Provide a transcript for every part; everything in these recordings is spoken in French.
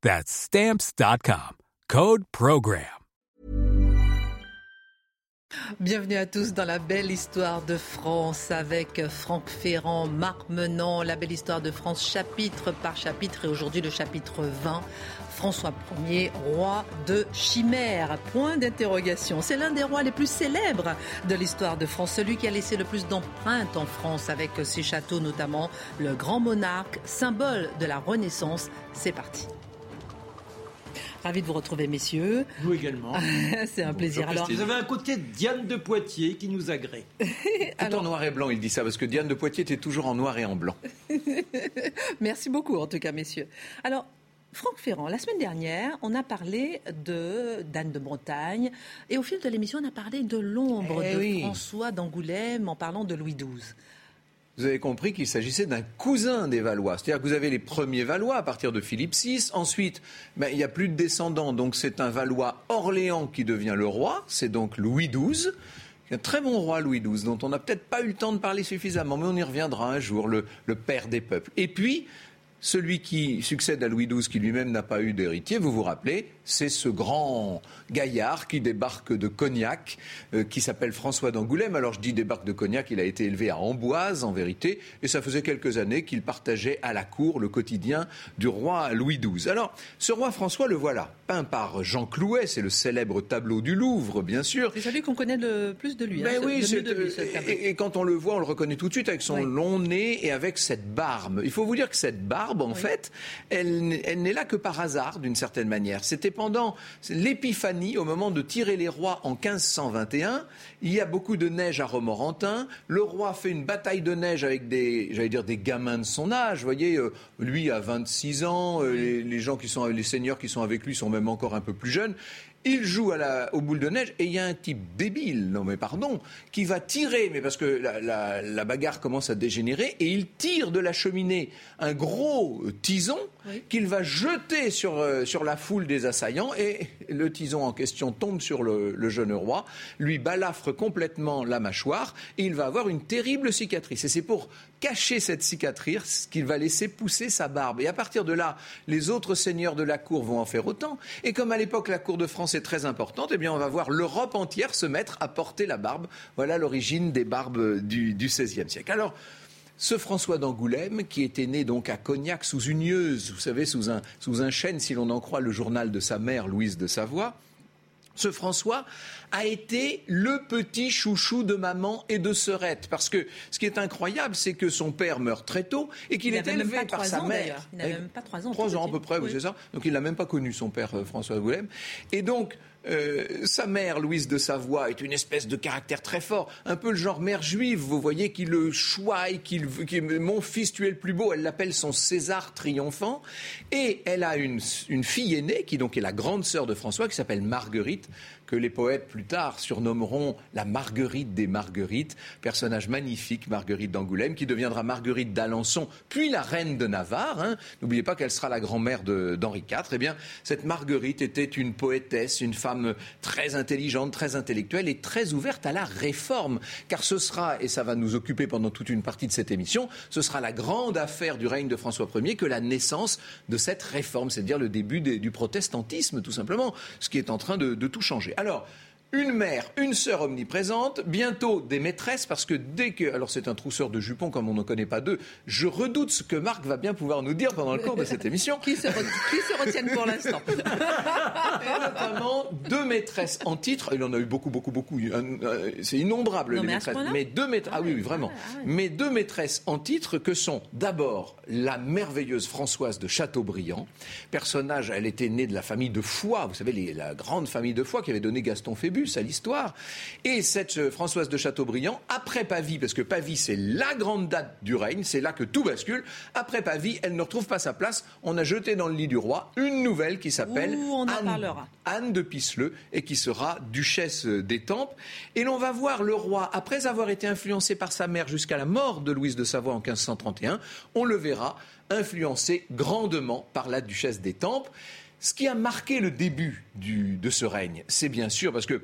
That's Stamps.com. Code Program. Bienvenue à tous dans la belle histoire de France avec Franck Ferrand, Marc Menant, la belle histoire de France chapitre par chapitre et aujourd'hui le chapitre 20. François Ier, roi de Chimère. Point d'interrogation. C'est l'un des rois les plus célèbres de l'histoire de France, celui qui a laissé le plus d'empreintes en France avec ses châteaux notamment, le grand monarque, symbole de la Renaissance. C'est parti. Ravi de vous retrouver, messieurs. Nous également. C'est un plaisir. Alors, vous avez un côté Diane de Poitiers qui nous agrée. Tout en noir et blanc, il dit ça, parce que Diane de Poitiers était toujours en noir et en blanc. Merci beaucoup, en tout cas, messieurs. Alors, Franck Ferrand, la semaine dernière, on a parlé de d'Anne de Bretagne et au fil de l'émission, on a parlé de l'ombre Eh de oui. François d'Angoulême en parlant de Louis XII. Vous avez compris qu'il s'agissait d'un cousin des Valois. C'est-à-dire que vous avez les premiers Valois à partir de Philippe VI. Ensuite, ben, il n'y a plus de descendants, donc c'est un Valois Orléans qui devient le roi. C'est donc Louis XII. Un très bon roi Louis XII, dont on n'a peut-être pas eu le temps de parler suffisamment, mais on y reviendra un jour, le, le père des peuples. Et puis, celui qui succède à Louis XII, qui lui-même n'a pas eu d'héritier, vous vous rappelez, c'est ce grand gaillard qui débarque de Cognac, euh, qui s'appelle François d'Angoulême. Alors je dis débarque de Cognac, il a été élevé à Amboise en vérité, et ça faisait quelques années qu'il partageait à la cour le quotidien du roi Louis XII. Alors ce roi François, le voilà, peint par Jean Clouet, c'est le célèbre tableau du Louvre, bien sûr. C'est celui qu'on connaît le plus de lui. Ben hein, oui, de lui, ce tableau. et, et quand on le voit, on le reconnaît tout de suite avec son Oui. long nez et avec cette barbe. Il faut vous dire que cette barbe, en fait, elle, elle n'est là que par hasard, d'une certaine manière. C'était pendant l'épiphanie, au moment de tirer les rois en 1521. Il y a beaucoup de neige à Romorantin. Le roi fait une bataille de neige avec des, j'allais dire, des gamins de son âge. Vous voyez, euh, lui a 26 ans, euh, les, les gens qui sont, les seigneurs qui sont avec lui sont même encore un peu plus jeunes. Il joue à la, aux boules de neige et il y a un type débile, non mais pardon, qui va tirer, mais parce que la, la- la bagarre commence à dégénérer, et il tire de la cheminée un gros tison Oui. qu'il va jeter sur, euh, sur la foule des assaillants, et le tison en question tombe sur le, le jeune roi, lui balafre complètement la mâchoire, et il va avoir une terrible cicatrice. Et c'est pour cacher cette cicatrice qu'il va laisser pousser sa barbe. Et à partir de là, les autres seigneurs de la cour vont en faire autant. Et comme à l'époque la cour de France est très importante, eh bien on va voir l'Europe entière se mettre à porter la barbe. Voilà l'origine des barbes du, XVIe siècle. Alors, ce François d'Angoulême, qui était né donc à Cognac sous une yeuse, vous savez, sous un, sous un chêne, si l'on en croit le journal de sa mère, Louise de Savoie, ce François a été le petit chouchou de maman et de sœurette. Parce que ce qui est incroyable, c'est que son père meurt très tôt et qu'il Il est élevé par sa ans, mère. Il n'avait Avec même pas trois ans, Trois ans à peu près, oui, c'est ça. Donc il n'a même pas connu son père euh, François Angoulême. Et donc, euh, sa mère, Louise de Savoie, est une espèce de caractère très fort, un peu le genre mère juive, vous voyez, qui le chouaille, qui, mon fils, tu es le plus beau, elle l'appelle son César triomphant, et elle a une, une fille aînée, qui donc est la grande sœur de François, qui s'appelle Marguerite, que les poètes plus tard surnommeront la Marguerite des Marguerites, personnage magnifique, Marguerite d'Angoulême, qui deviendra Marguerite d'Alençon, puis la reine de Navarre. hein. N'oubliez pas qu'elle sera la grand-mère d'Henri IV. Eh bien, cette Marguerite était une poétesse, une femme très intelligente, très intellectuelle et très ouverte à la réforme. Car ce sera, et ça va nous occuper pendant toute une partie de cette émission, ce sera la grande affaire du règne de François Ier que la naissance de cette réforme, c'est-à-dire le début du protestantisme, tout simplement, ce qui est en train de tout changer. Alors, une mère, une sœur omniprésente, bientôt des maîtresses, parce que dès que. Alors, c'est un trousseur de jupons, comme on ne connaît pas deux. Je redoute ce que Marc va bien pouvoir nous dire pendant le cours de cette émission. qui, se qui se retiennent pour l'instant Et notamment deux maîtresses en titre. Il en a eu beaucoup, beaucoup, beaucoup. C'est innombrable, les maîtresses. Mais deux maîtresses. Ah, oui, oui, vraiment. Ah ah mais deux maîtresses en titre que sont d'abord la merveilleuse Françoise de Chateaubriand. Personnage, elle était née de la famille de Foix. Vous savez, la grande famille de Foix qui avait donné Gaston À l'histoire. Et cette euh, Françoise de Chateaubriand, après Pavie, parce que Pavie c'est la grande date du règne, c'est là que tout bascule, après Pavie, elle ne retrouve pas sa place. On a jeté dans le lit du roi une nouvelle qui s'appelle Anne, Anne, de Pisseleu et qui sera duchesse d'Étampes. Et l'on va voir le roi, après avoir été influencé par sa mère jusqu'à la mort de Louise de Savoie en 1531, on le verra influencé grandement par la duchesse d'Étampes. Ce qui a marqué le début de ce règne, c'est bien sûr parce que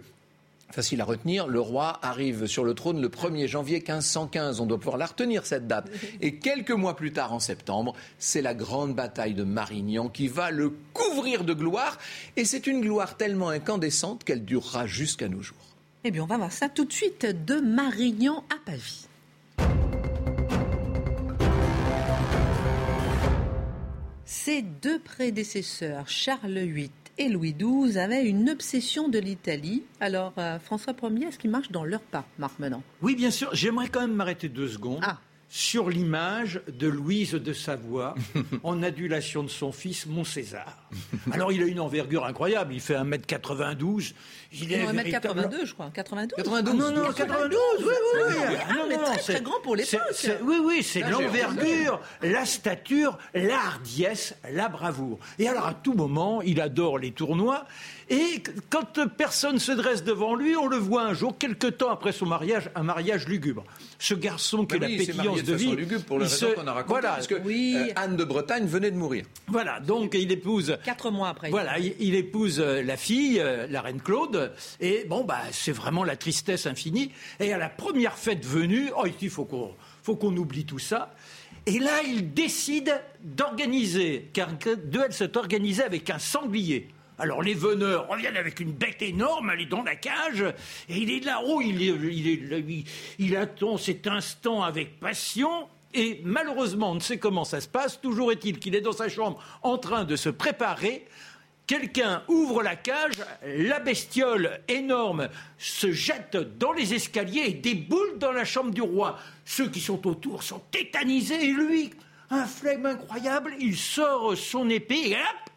facile à retenir, le roi arrive sur le trône le 1er janvier 1515. On doit pouvoir la retenir, cette date. Et quelques mois plus tard, en septembre, c'est la grande bataille de Marignan qui va le couvrir de gloire. Et c'est une gloire tellement incandescente qu'elle durera jusqu'à nos jours. Eh bien, on va voir ça tout de suite de Marignan à Pavie. Ses deux prédécesseurs, Charles VIII et Louis XII, avaient une obsession de l'Italie. Alors, euh, François Ier, est-ce qu'il marche dans leur pas, Marc Menant Oui, bien sûr. J'aimerais quand même m'arrêter deux secondes. Ah sur l'image de Louise de Savoie en adulation de son fils Mont-César. Alors il a une envergure incroyable, il fait 1m92. Il est 1m82 je crois, 92 92 Non, non, 92, oui, oui, oui. Ah, non, mais très, très grand pour l'époque. Oui, oui, c'est l'envergure, la stature, la hardiesse, la bravoure. Et alors à tout moment, il adore les tournois et quand personne se dresse devant lui, on le voit un jour, quelque temps après son mariage, un mariage lugubre. Ce garçon qui est la pétillance de, vie, lugubre pour la raison qu'on a raconté, voilà, parce que euh, Anne de Bretagne venait de mourir. Voilà, donc il épouse. Quatre mois après. Voilà, il, épouse euh, la fille, euh, la reine Claude, et bon bah c'est vraiment la tristesse infinie. Et à la première fête venue, oh il faut qu'on faut qu'on oublie tout ça. Et là, il décide d'organiser, car deux, elle s'est organisée avec un sanglier. Alors les veneurs reviennent avec une bête énorme, elle est dans la cage, et il est là-haut, il, il, il, attend cet instant avec passion, et malheureusement, on ne sait comment ça se passe, toujours est-il qu'il est dans sa chambre en train de se préparer. Quelqu'un ouvre la cage, la bestiole énorme se jette dans les escaliers et déboule dans la chambre du roi. Ceux qui sont autour sont tétanisés et lui, un flegme incroyable, il sort son épée et hop,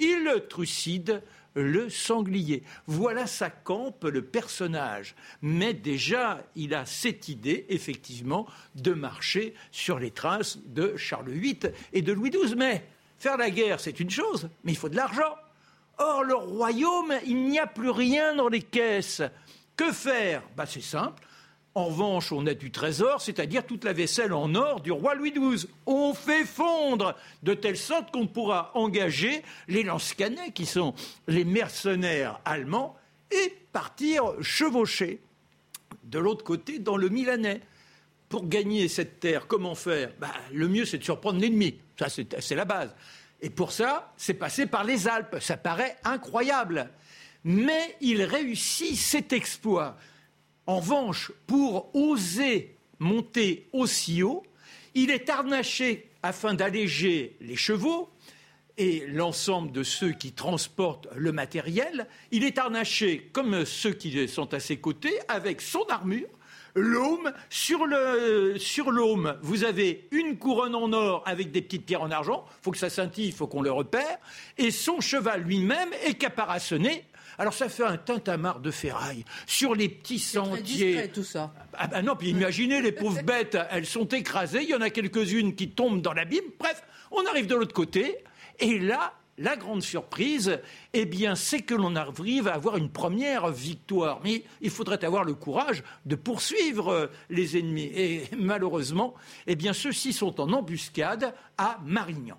il trucide le sanglier. Voilà sa campe le personnage. Mais déjà, il a cette idée, effectivement, de marcher sur les traces de Charles VIII et de Louis XII. Mais faire la guerre, c'est une chose, mais il faut de l'argent. Or, le royaume, il n'y a plus rien dans les caisses. Que faire? Bah, C'est simple. En revanche, on a du trésor, c'est-à-dire toute la vaisselle en or du roi Louis XII. On fait fondre de telle sorte qu'on pourra engager les lance-canets, qui sont les mercenaires allemands, et partir chevaucher de l'autre côté dans le Milanais. Pour gagner cette terre, comment faire? Bah, Le mieux, c'est de surprendre l'ennemi. Ça, c'est la base. Et pour ça, c'est passé par les Alpes. Ça paraît incroyable. Mais il réussit cet exploit. En revanche, pour oser monter aussi haut, il est harnaché afin d'alléger les chevaux et l'ensemble de ceux qui transportent le matériel. Il est harnaché comme ceux qui sont à ses côtés avec son armure. L'aume, sur l'aume, vous avez une couronne en or avec des petites pierres en argent. Il faut que ça scintille, il faut qu'on le repère. Et son cheval lui-même est caparaçonné alors ça fait un tintamarre de ferraille sur les petits sentiers. Très tout ça. Ah ben non, puis imaginez les pauvres bêtes, elles sont écrasées, il y en a quelques-unes qui tombent dans l'abîme. Bref, on arrive de l'autre côté et là, la grande surprise, eh bien, c'est que l'on arrive à avoir une première victoire. Mais il faudrait avoir le courage de poursuivre euh, les ennemis. Et malheureusement, eh bien, ceux-ci sont en embuscade à Marignan.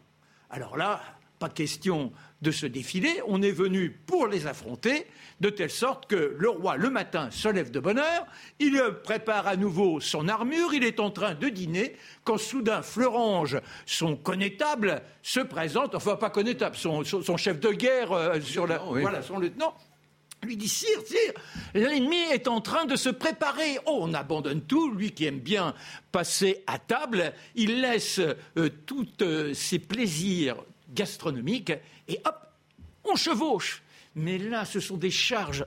Alors là, pas question de ce défilé, on est venu pour les affronter, de telle sorte que le roi, le matin, se lève de bonne heure, il prépare à nouveau son armure, il est en train de dîner, quand soudain Fleurange, son connétable, se présente, enfin pas connétable, son, chef de guerre, euh, sur la, voilà, son lieutenant, lui dit Sire, sire, l'ennemi est en train de se préparer. Oh, on abandonne tout. Lui qui aime bien passer à table, il laisse euh, tous euh, ses plaisirs gastronomiques et hop, on chevauche. Mais là, ce sont des charges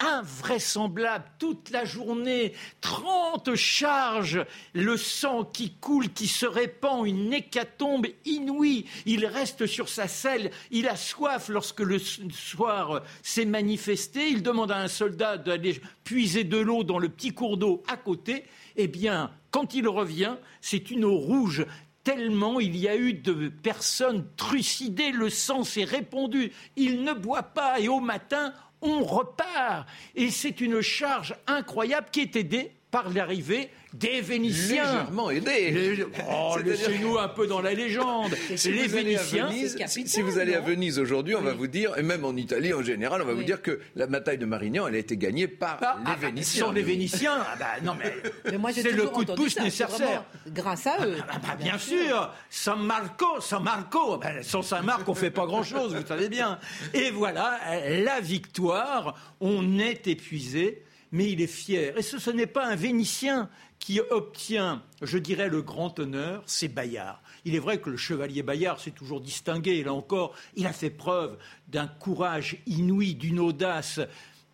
invraisemblable toute la journée, 30 charges, le sang qui coule, qui se répand, une hécatombe inouïe. Il reste sur sa selle, il a soif lorsque le soir s'est manifesté, il demande à un soldat d'aller puiser de l'eau dans le petit cours d'eau à côté. Eh bien, quand il revient, c'est une eau rouge tellement il y a eu de personnes trucidées, le sang s'est répandu. Il ne boit pas et au matin, on repart. Et c'est une charge incroyable qui est aidée par l'arrivée des Vénitiens. Légèrement aidés. Oh, laissez-nous un peu dans la légende. Si les Vénitiens. si vous allez à Venise aujourd'hui, on va vous dire, et même en Italie en général, on va vous dire que la bataille de Marignan, elle a été gagnée par ah, les ah, bah, Vénitiens. Sur les Vénitiens, ah bah, non mais, c'est le coup de pouce nécessaire. Grâce à eux. Bah, bien, sûr. San Marco, San Marco. sans Saint-Marc, on fait pas grand-chose, vous savez bien. Et voilà, la victoire. On est épuisé mais il est fier. Et ce, n'est pas un Vénitien qui obtient, je dirais, le grand honneur, c'est Bayard. Il est vrai que le chevalier Bayard s'est toujours distingué, et là encore, il a fait preuve d'un courage inouï, d'une audace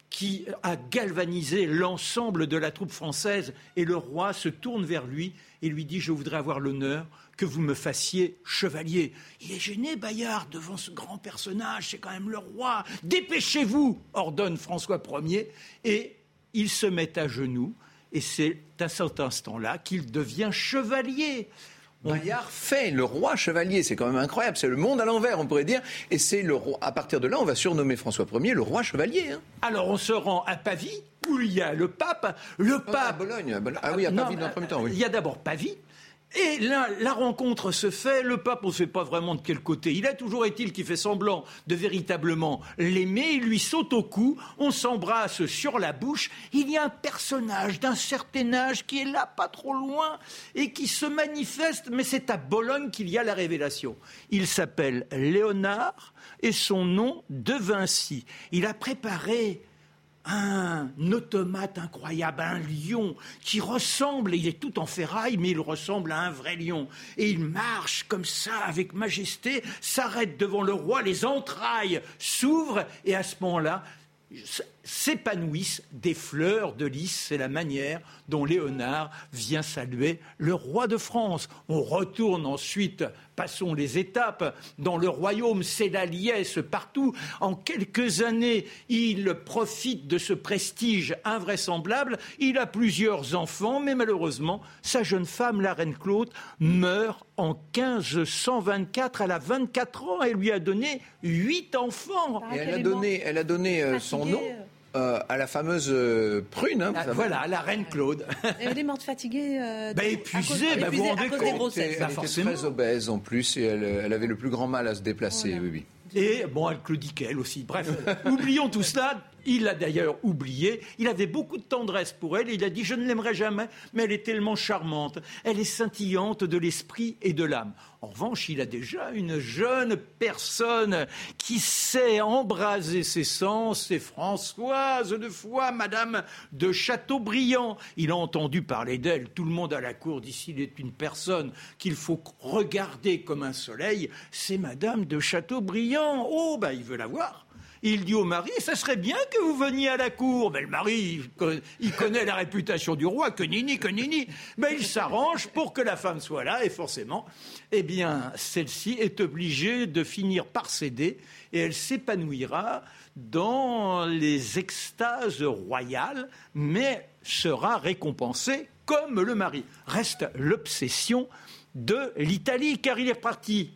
qui a galvanisé l'ensemble de la troupe française, et le roi se tourne vers lui et lui dit Je voudrais avoir l'honneur que vous me fassiez chevalier. Il est gêné, Bayard, devant ce grand personnage, c'est quand même le roi. Dépêchez-vous, ordonne François Ier, et il se met à genoux, et c'est à cet instant-là qu'il devient chevalier. Bayard fait le roi chevalier, c'est quand même incroyable, c'est le monde à l'envers, on pourrait dire, et c'est le roi. À partir de là, on va surnommer François Ier le roi chevalier. Hein. Alors on se rend à Pavie, où il y a le pape. Le pape. à Bologne. Ah oui, à Pavie dans le premier temps. Oui. Il y a d'abord Pavie, et là, la rencontre se fait. Le pape, on ne sait pas vraiment de quel côté. Il a toujours été il qui fait semblant de véritablement l'aimer. Il lui saute au cou. On s'embrasse sur la bouche. Il y a un personnage d'un certain âge qui est là, pas trop loin, et qui se manifeste. Mais c'est à Bologne qu'il y a la révélation. Il s'appelle Léonard et son nom de Vinci. Il a préparé un automate incroyable, un lion qui ressemble, il est tout en ferraille, mais il ressemble à un vrai lion. Et il marche comme ça, avec majesté, s'arrête devant le roi, les entrailles s'ouvrent, et à ce moment-là, s'épanouissent des fleurs de lys. C'est la manière dont Léonard vient saluer le roi de France. On retourne ensuite, passons les étapes, dans le royaume, c'est la liesse partout. En quelques années, il profite de ce prestige invraisemblable. Il a plusieurs enfants, mais malheureusement, sa jeune femme, la reine Claude, meurt en 1524. Elle a 24 ans. Elle lui a donné huit enfants. Et elle a donné, elle a donné euh, son nom euh, à la fameuse euh, prune. Hein, voilà, la reine Claude. Elle est morte fatiguée. Euh, bah, épuisée, bah, vous rendez compte. Elle, bah, était très obèse en plus et elle, elle, avait le plus grand mal à se déplacer. Oui, oui. Et bon, elle Claudique elle aussi. Bref, oublions tout cela. Il l'a d'ailleurs oublié. Il avait beaucoup de tendresse pour elle. Il a dit Je ne l'aimerai jamais, mais elle est tellement charmante. Elle est scintillante de l'esprit et de l'âme. En revanche, il a déjà une jeune personne qui sait embraser ses sens. C'est Françoise de Foix, Madame de Chateaubriand. Il a entendu parler d'elle. Tout le monde à la cour d'ici est une personne qu'il faut regarder comme un soleil. C'est Madame de Chateaubriand. Oh, ben, il veut la voir. Il dit au mari, ça serait bien que vous veniez à la cour. Mais le mari, il connaît la réputation du roi, que nini, que nini. Mais il s'arrange pour que la femme soit là, et forcément, eh bien, celle-ci est obligée de finir par céder, et elle s'épanouira dans les extases royales, mais sera récompensée comme le mari. Reste l'obsession de l'Italie, car il est parti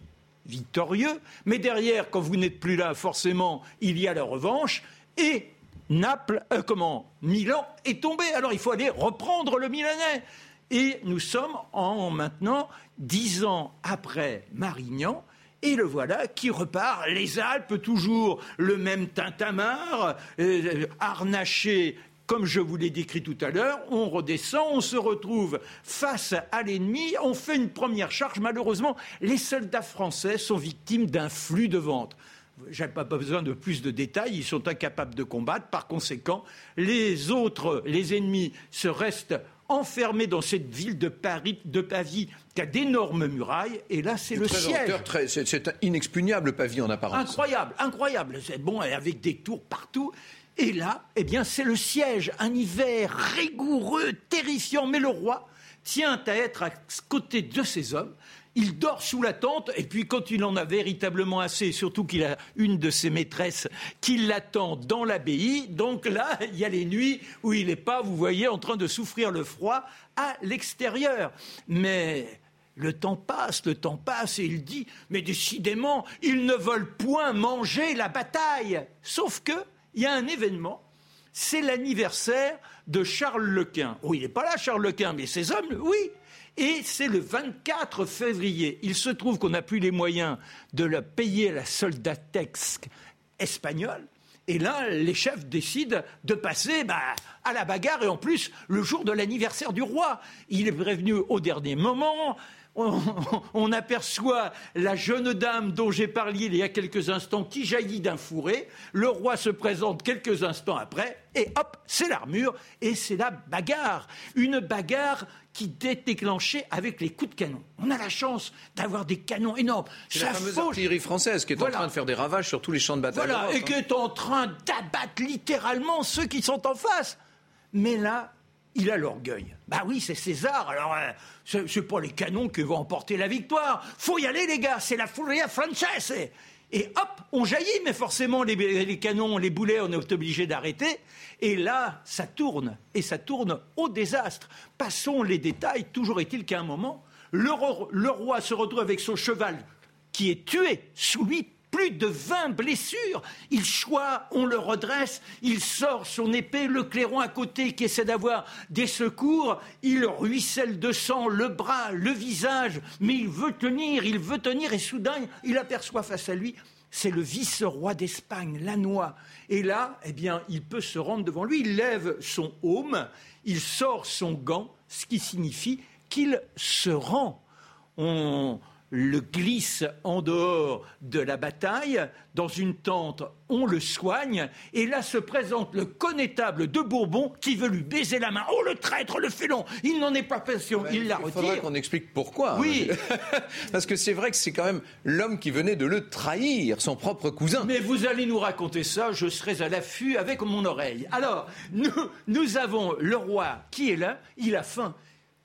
victorieux, mais derrière, quand vous n'êtes plus là, forcément, il y a la revanche, et Naples, euh, comment, Milan est tombé. Alors il faut aller reprendre le Milanais. Et nous sommes en maintenant dix ans après Marignan, et le voilà qui repart, les Alpes, toujours le même tintamarre, euh, harnaché comme je vous l'ai décrit tout à l'heure, on redescend, on se retrouve face à l'ennemi, on fait une première charge. Malheureusement, les soldats français sont victimes d'un flux de vente. n'ai pas besoin de plus de détails, ils sont incapables de combattre. Par conséquent, les autres, les ennemis, se restent enfermés dans cette ville de Paris, de Pavie, qui a d'énormes murailles, et là, c'est le siège. C'est un inexpugnable Pavie en apparence. Incroyable, incroyable. C'est bon, avec des tours partout. Et là, eh bien, c'est le siège, un hiver rigoureux, terrifiant, mais le roi tient à être à côté de ses hommes. Il dort sous la tente, et puis quand il en a véritablement assez, surtout qu'il a une de ses maîtresses qui l'attend dans l'abbaye, donc là, il y a les nuits où il n'est pas, vous voyez, en train de souffrir le froid à l'extérieur. Mais le temps passe, le temps passe, et il dit, mais décidément, ils ne veulent point manger la bataille. Sauf que, il y a un événement, c'est l'anniversaire de Charles Lequin. Oh, il n'est pas là, Charles Lequin, mais ses hommes, oui. Et c'est le 24 février. Il se trouve qu'on n'a plus les moyens de la payer la soldatesque espagnole. Et là, les chefs décident de passer bah, à la bagarre, et en plus, le jour de l'anniversaire du roi. Il est prévenu au dernier moment on, aperçoit la jeune dame dont j'ai parlé il y a quelques instants qui jaillit d'un fourré. Le roi se présente quelques instants après et hop, c'est l'armure et c'est la bagarre. Une bagarre qui est déclenchée avec les coups de canon. On a la chance d'avoir des canons énormes. C'est la fameuse artillerie française qui est en train de faire des ravages sur tous les champs de bataille. Voilà, et qui est en train d'abattre littéralement ceux qui sont en face. Mais là, il a l'orgueil. Bah oui, c'est César. Alors, euh, c'est pas les canons qui vont emporter la victoire. Faut y aller, les gars. C'est la Furia Française. Et hop, on jaillit, mais forcément, les, canons, les boulets, on est obligé d'arrêter. Et là, ça tourne. Et ça tourne au désastre. Passons les détails. Toujours est-il qu'à un moment, le roi se retrouve avec son cheval qui est tué sous lui plus de 20 blessures. Il choit, on le redresse, il sort son épée, le clairon à côté qui essaie d'avoir des secours, il ruisselle de sang le bras, le visage, mais il veut tenir, il veut tenir, et soudain, il aperçoit face à lui c'est le vice-roi d'Espagne, Lannoy. Et là, eh bien, il peut se rendre devant lui, il lève son aume, il sort son gant, ce qui signifie qu'il se rend. On, le glisse en dehors de la bataille, dans une tente, on le soigne, et là se présente le connétable de Bourbon qui veut lui baiser la main. Oh le traître, le félon Il n'en est pas patient, il la retire. Il faudra qu'on explique pourquoi. Hein. Oui. Parce que c'est vrai que c'est quand même l'homme qui venait de le trahir, son propre cousin. Mais vous allez nous raconter ça, je serai à l'affût avec mon oreille. Alors, nous, nous avons le roi qui est là, il a faim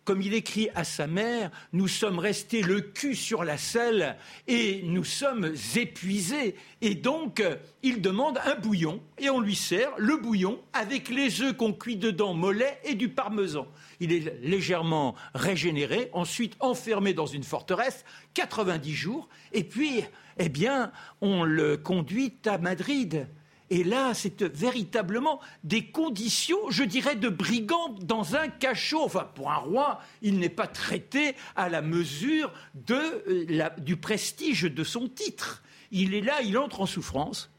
comme il écrit à sa mère, nous sommes restés le cul sur la selle et nous sommes épuisés. Et donc, il demande un bouillon et on lui sert le bouillon avec les œufs qu'on cuit dedans, mollet et du parmesan. Il est légèrement régénéré, ensuite enfermé dans une forteresse, 90 jours, et puis, eh bien, on le conduit à Madrid. Et là, c'est véritablement des conditions, je dirais, de brigand dans un cachot. Enfin, pour un roi, il n'est pas traité à la mesure euh, du prestige de son titre. Il est là, il entre en souffrance,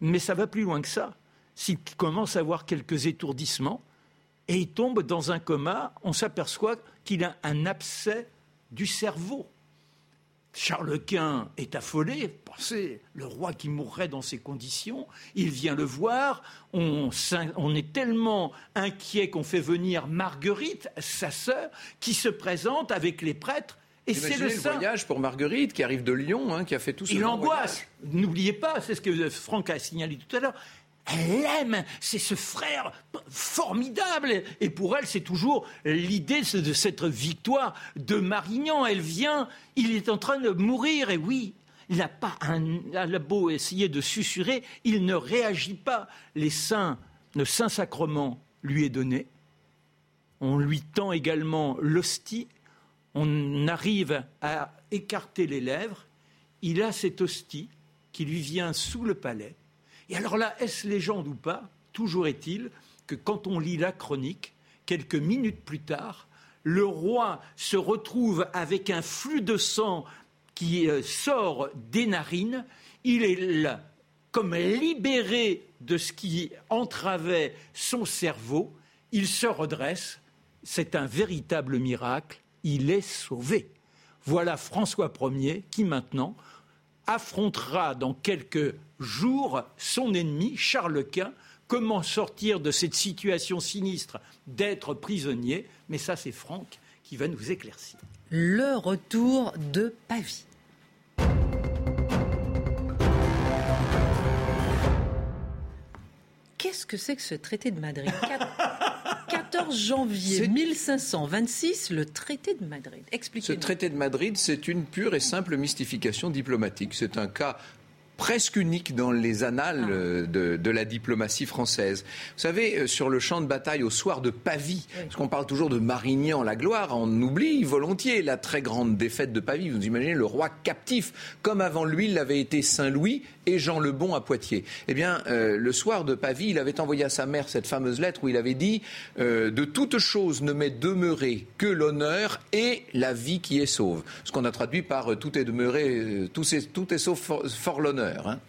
mais ça va plus loin que ça. S'il commence à avoir quelques étourdissements et il tombe dans un coma, on s'aperçoit qu'il a un abcès du cerveau. Charles Quint est affolé, pensez, le roi qui mourrait dans ces conditions, il vient le voir, on, est tellement inquiet qu'on fait venir Marguerite, sa sœur, qui se présente avec les prêtres, et c'est le, voyage pour Marguerite qui arrive de Lyon, hein, qui a fait tout ce Il angoisse. N'oubliez pas, c'est ce que Franck a signalé tout à l'heure. Elle aime, c'est ce frère formidable. Et pour elle, c'est toujours l'idée de cette victoire de Marignan. Elle vient, il est en train de mourir, et oui, il n'a pas un, a beau essayer de susurrer, il ne réagit pas. Les saints, le saint sacrement lui est donné. On lui tend également l'hostie. On arrive à écarter les lèvres. Il a cette hostie qui lui vient sous le palais. Et alors là, est-ce légende ou pas Toujours est-il que quand on lit la chronique, quelques minutes plus tard, le roi se retrouve avec un flux de sang qui euh, sort des narines. Il est comme libéré de ce qui entravait son cerveau. Il se redresse. C'est un véritable miracle. Il est sauvé. Voilà François Ier qui maintenant affrontera dans quelques jours son ennemi, Charles Quint. Comment sortir de cette situation sinistre d'être prisonnier? Mais ça, c'est Franck qui va nous éclaircir. Le retour de Pavie. Qu'est-ce que c'est que ce traité de Madrid? 14 janvier 1526, le traité de Madrid. Expliquez-nous. Ce traité de Madrid, c'est une pure et simple mystification diplomatique. C'est un cas presque unique dans les annales ah. euh, de, la diplomatie française. Vous savez, euh, sur le champ de bataille au soir de Pavie, parce qu'on parle toujours de Marignan, la gloire, on oublie volontiers la très grande défaite de Pavie. Vous imaginez le roi captif, comme avant lui l'avait été Saint-Louis et Jean le Bon à Poitiers. Eh bien, euh, le soir de Pavie, il avait envoyé à sa mère cette fameuse lettre où il avait dit De toute chose ne m'est demeuré que l'honneur et la vie qui est sauve. Ce qu'on a traduit par Tout est demeuré, tout est, tout est sauf fort l'honneur. Hein.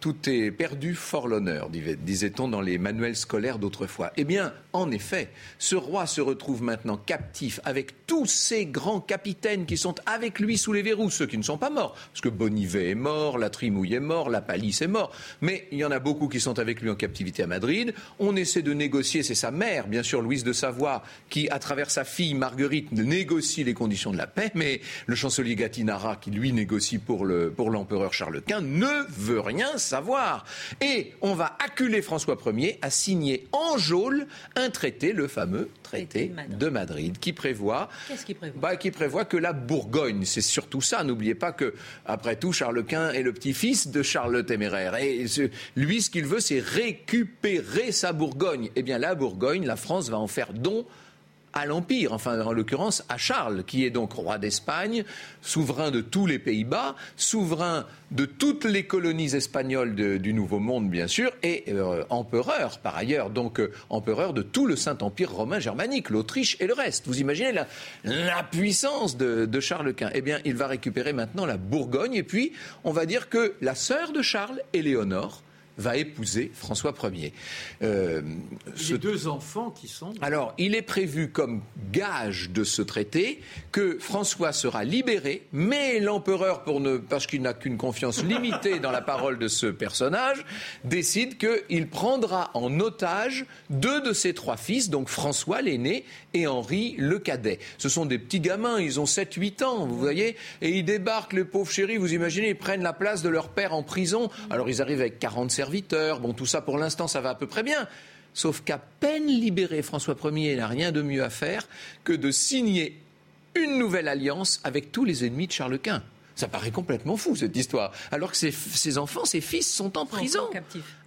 Tout est perdu, fort l'honneur, disait-on dans les manuels scolaires d'autrefois. Eh bien, en effet, ce roi se retrouve maintenant captif avec tous ces grands capitaines qui sont avec lui sous les verrous, ceux qui ne sont pas morts, parce que Bonivet est mort, la Trimouille est mort, la Palisse est mort, mais il y en a beaucoup qui sont avec lui en captivité à Madrid. On essaie de négocier, c'est sa mère, bien sûr, Louise de Savoie, qui, à travers sa fille Marguerite, négocie les conditions de la paix, mais le chancelier Gattinara, qui lui négocie pour l'empereur Charles Quint, ne veut rien savoir. Et on va acculer François Ier à signer en geôle un traité, le fameux traité de Madrid, qui prévoit, bah, qui prévoit que la Bourgogne, c'est surtout ça. N'oubliez pas que, après tout, Charles Quint est le petit-fils de Charles le Téméraire. Et lui, ce qu'il veut, c'est récupérer sa Bourgogne. Eh bien, la Bourgogne, la France va en faire don à l'Empire, enfin en l'occurrence à Charles, qui est donc roi d'Espagne, souverain de tous les Pays-Bas, souverain de toutes les colonies espagnoles du Nouveau Monde, bien sûr, et euh, empereur par ailleurs, donc euh, empereur de tout le Saint-Empire romain germanique, l'Autriche et le reste. Vous imaginez la, puissance de, de, Charles Quint Eh bien, il va récupérer maintenant la Bourgogne, et puis on va dire que la sœur de Charles, Éléonore, va épouser François Ier. Euh, ces deux enfants qui sont. Alors, il est prévu comme gage de ce traité que François sera libéré, mais l'empereur, pour ne, parce qu'il n'a qu'une confiance limitée dans la parole de ce personnage, décide qu'il prendra en otage deux de ses trois fils, donc François l'aîné et Henri le cadet. Ce sont des petits gamins, ils ont 7-8 ans, vous voyez, et ils débarquent, les pauvres chéris, vous imaginez, ils prennent la place de leur père en prison. Alors ils arrivent avec 40 serviteurs, bon tout ça pour l'instant ça va à peu près bien. Sauf qu'à peine libéré, François Ier n'a rien de mieux à faire que de signer une nouvelle alliance avec tous les ennemis de Charles Quint. Ça paraît complètement fou cette histoire. Alors que ses, enfants, ses fils sont en prison.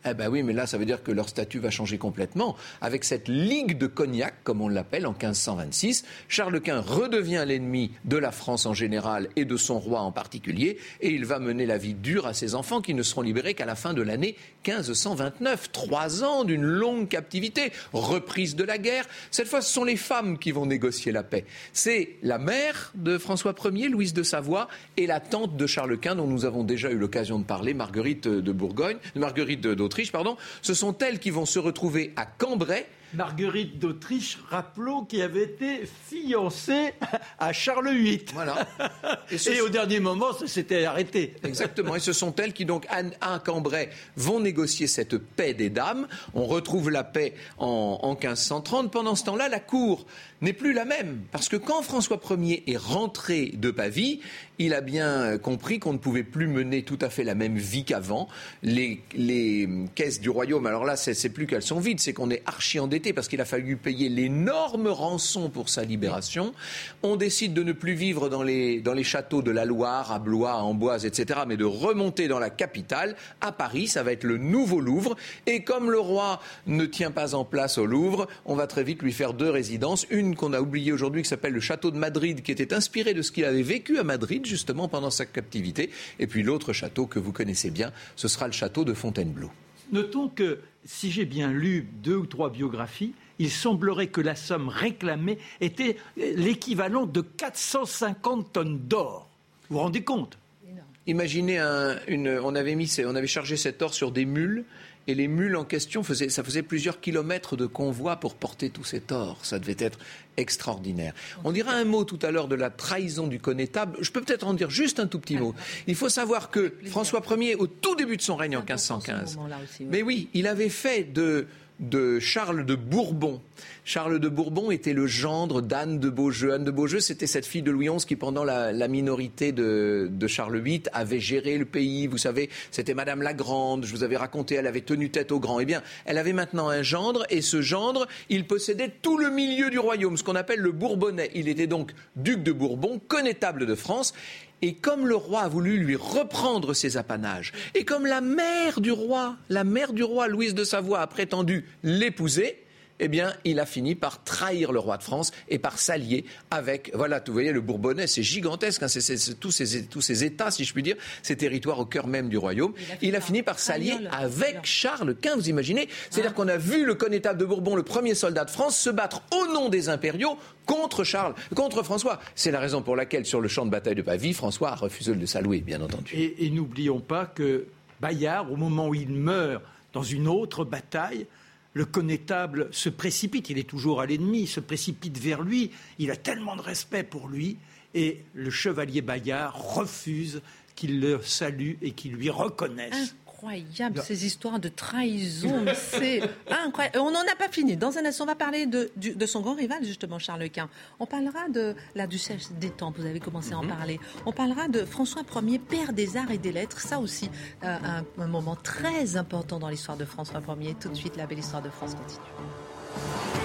Eh ben oui, mais là, ça veut dire que leur statut va changer complètement. Avec cette Ligue de Cognac, comme on l'appelle en 1526, Charles Quint redevient l'ennemi de la France en général et de son roi en particulier, et il va mener la vie dure à ses enfants qui ne seront libérés qu'à la fin de l'année 1529. Trois ans d'une longue captivité, reprise de la guerre. Cette fois, ce sont les femmes qui vont négocier la paix. C'est la mère de François Ier, Louise de Savoie, et la tante de Charles Quint, dont nous avons déjà eu l'occasion de parler, Marguerite de Bourgogne, Marguerite d'Autriche, pardon. Ce sont elles qui vont se retrouver à Cambrai Marguerite d'Autriche, rappelons, qui avait été fiancée à Charles VIII. Voilà. Et, au dernier moment, ça s'était arrêté. Exactement. Et ce sont elles qui, donc, à Cambrai, vont négocier cette paix des dames. On retrouve la paix en, en 1530. Pendant ce temps-là, la cour n'est plus la même. Parce que quand François Ier est rentré de Pavie, il a bien compris qu'on ne pouvait plus mener tout à fait la même vie qu'avant. Les, les, caisses du royaume, alors là, c'est plus qu'elles sont vides, c'est qu'on est archi endetté parce qu'il a fallu payer l'énorme rançon pour sa libération. On décide de ne plus vivre dans les, dans les châteaux de la Loire, à Blois, à Amboise, etc., mais de remonter dans la capitale, à Paris. Ça va être le nouveau Louvre. Et comme le roi ne tient pas en place au Louvre, on va très vite lui faire deux résidences. Une qu'on a oublié aujourd'hui qui s'appelle le château de Madrid, qui était inspiré de ce qu'il avait vécu à Madrid justement pendant sa captivité. Et puis l'autre château que vous connaissez bien, ce sera le château de Fontainebleau. Notons que si j'ai bien lu deux ou trois biographies, il semblerait que la somme réclamée était l'équivalent de 450 tonnes d'or. Vous vous rendez compte? Imaginez, une, on, avait mis, on avait chargé cet or sur des mules Et les mules en question, faisaient, ça faisait plusieurs kilomètres de convoi pour porter tous ces torts. Ça devait être extraordinaire. On dira un mot tout à l'heure de la trahison du connétable. Je peux peut-être en dire juste un tout petit mot. Il faut savoir que François Ier, au tout début de son règne en 1515, mais oui, il avait fait de de Charles de Bourbon. Charles de Bourbon était le gendre d'Anne de Beaujeu. Anne de Beaujeu, c'était cette fille de Louis XI qui, pendant la, minorité de, Charles VIII, avait géré le pays. Vous savez, c'était Madame la Grande. Je vous avais raconté, elle avait tenu tête au grand. Eh bien, elle avait maintenant un gendre, et ce gendre, il possédait tout le milieu du royaume, ce qu'on appelle le Bourbonnais. Il était donc duc de Bourbon, connétable de France. Et comme le roi a voulu lui reprendre ses apanages, et comme la mère du roi, la mère du roi, Louise de Savoie, a prétendu l'épouser, eh bien, il a fini par trahir le roi de France et par s'allier avec, voilà, vous voyez, le Bourbonnais, c'est gigantesque, hein, c'est, tous, ces, tous ces États, si je puis dire, ces territoires au cœur même du royaume. Il a fini, par, s'allier avec Charles Quint, vous imaginez C'est-à-dire qu'on a vu le connétable de Bourbon, le premier soldat de France, se battre au nom des impériaux contre Charles, contre François. C'est la raison pour laquelle, sur le champ de bataille de Pavie, François a refusé de saluer, bien entendu. Et, et n'oublions pas que Bayard, au moment où il meurt dans une autre bataille, le connétable se précipite, il est toujours à l'ennemi, se précipite vers lui, il a tellement de respect pour lui, et le chevalier Bayard refuse qu'il le salue et qu'il lui reconnaisse incroyable, ces histoires de trahison. C'est incroyable. On n'en a pas fini. Dans un instant, on va parler de, son grand rival, justement, Charles Quint. On parlera de la duchesse temps Vous avez commencé à en mhm. parler. On parlera de François Ier, père des arts et des lettres. Ça aussi, euh, un, un moment très important dans l'histoire de François Ier. Tout de suite, la belle histoire de France continue.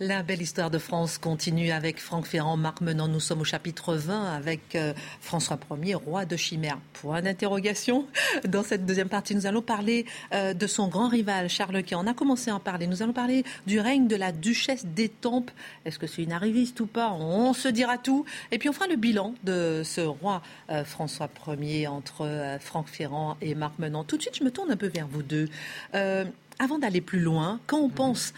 La belle histoire de France continue avec Franck Ferrand, Marc Menant. Nous sommes au chapitre 20 avec euh, François Ier, roi de Chimère. Point d'interrogation. Dans cette deuxième partie, nous allons parler euh, de son grand rival, Charles Quint. On a commencé à en parler. Nous allons parler du règne de la duchesse d'Étampes. Est-ce que c'est une arriviste ou pas? On se dira tout. Et puis on fera le bilan de ce roi euh, François Ier entre Franck Ferrand et Marc Menant. Tout de suite, je me tourne un peu vers vous deux. avant d'aller plus loin, quand on pense